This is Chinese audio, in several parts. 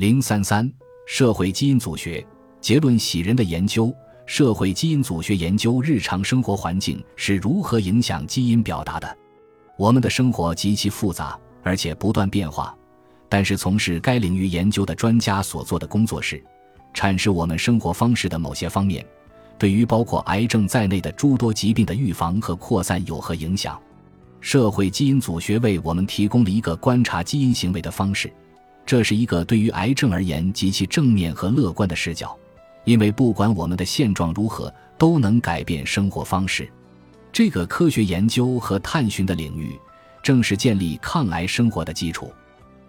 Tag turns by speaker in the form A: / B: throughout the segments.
A: 零三三社会基因组学结论：喜人的研究，社会基因组学研究日常生活环境是如何影响基因表达的。我们的生活极其复杂，而且不断变化。但是，从事该领域研究的专家所做的工作是，阐释我们生活方式的某些方面，对于包括癌症在内的诸多疾病的预防和扩散有何影响。社会基因组学为我们提供了一个观察基因行为的方式。这是一个对于癌症而言极其正面和乐观的视角，因为不管我们的现状如何，都能改变生活方式。这个科学研究和探寻的领域，正是建立抗癌生活的基础。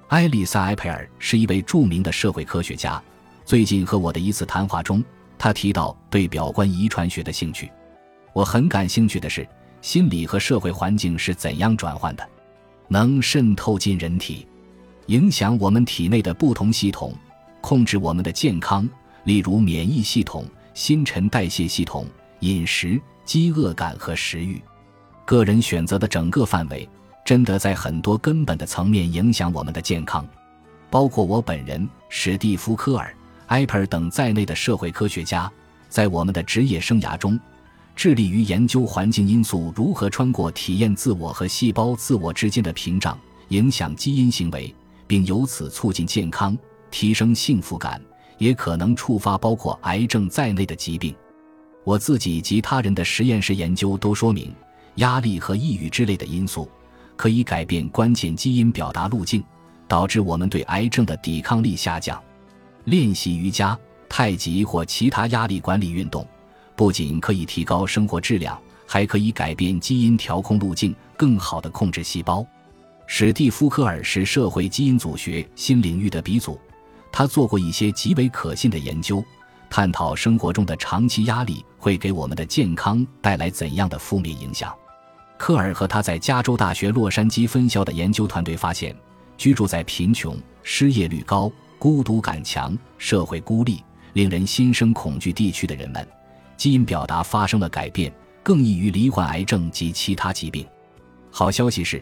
A: 埃丽萨·埃佩尔是一位著名的社会科学家。最近和我的一次谈话中，他提到对表观遗传学的兴趣。我很感兴趣的是，心理和社会环境是怎样转换的，能渗透进人体。影响我们体内的不同系统，控制我们的健康，例如免疫系统、新陈代谢系统、饮食、饥饿感和食欲。个人选择的整个范围，真的在很多根本的层面影响我们的健康。包括我本人、史蒂夫·科尔、埃普尔等在内的社会科学家，在我们的职业生涯中，致力于研究环境因素如何穿过体验自我和细胞自我之间的屏障，影响基因行为。并由此促进健康、提升幸福感，也可能触发包括癌症在内的疾病。我自己及他人的实验室研究都说明，压力和抑郁之类的因素可以改变关键基因表达路径，导致我们对癌症的抵抗力下降。练习瑜伽、太极或其他压力管理运动，不仅可以提高生活质量，还可以改变基因调控路径，更好地控制细胞。史蒂夫·科尔是社会基因组学新领域的鼻祖，他做过一些极为可信的研究，探讨生活中的长期压力会给我们的健康带来怎样的负面影响。科尔和他在加州大学洛杉矶分校的研究团队发现，居住在贫穷、失业率高、孤独感强、社会孤立、令人心生恐惧地区的人们，基因表达发生了改变，更易于罹患癌症及其他疾病。好消息是。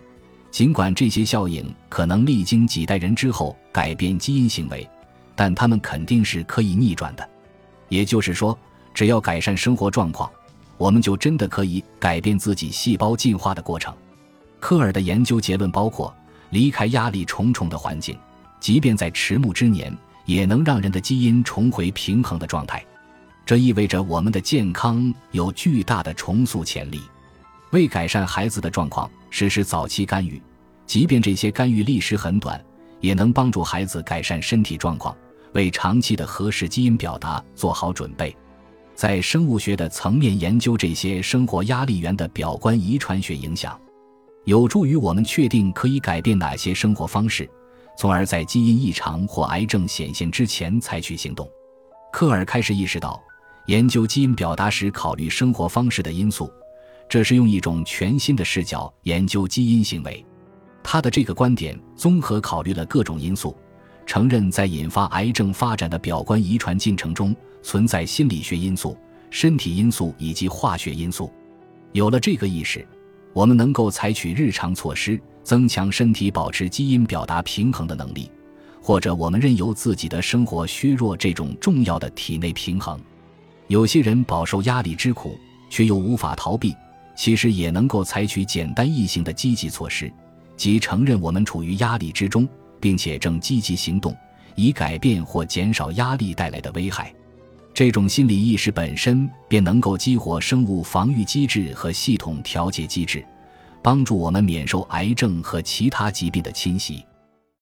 A: 尽管这些效应可能历经几代人之后改变基因行为，但它们肯定是可以逆转的。也就是说，只要改善生活状况，我们就真的可以改变自己细胞进化的过程。科尔的研究结论包括：离开压力重重的环境，即便在迟暮之年，也能让人的基因重回平衡的状态。这意味着我们的健康有巨大的重塑潜力。为改善孩子的状况，实施早期干预，即便这些干预历时很短，也能帮助孩子改善身体状况，为长期的合适基因表达做好准备。在生物学的层面研究这些生活压力源的表观遗传学影响，有助于我们确定可以改变哪些生活方式，从而在基因异常或癌症显现之前采取行动。科尔开始意识到，研究基因表达时考虑生活方式的因素。这是用一种全新的视角研究基因行为。他的这个观点综合考虑了各种因素，承认在引发癌症发展的表观遗传进程中存在心理学因素、身体因素以及化学因素。有了这个意识，我们能够采取日常措施，增强身体保持基因表达平衡的能力，或者我们任由自己的生活削弱这种重要的体内平衡。有些人饱受压力之苦，却又无法逃避。其实也能够采取简单易行的积极措施，即承认我们处于压力之中，并且正积极行动，以改变或减少压力带来的危害。这种心理意识本身便能够激活生物防御机制和系统调节机制，帮助我们免受癌症和其他疾病的侵袭。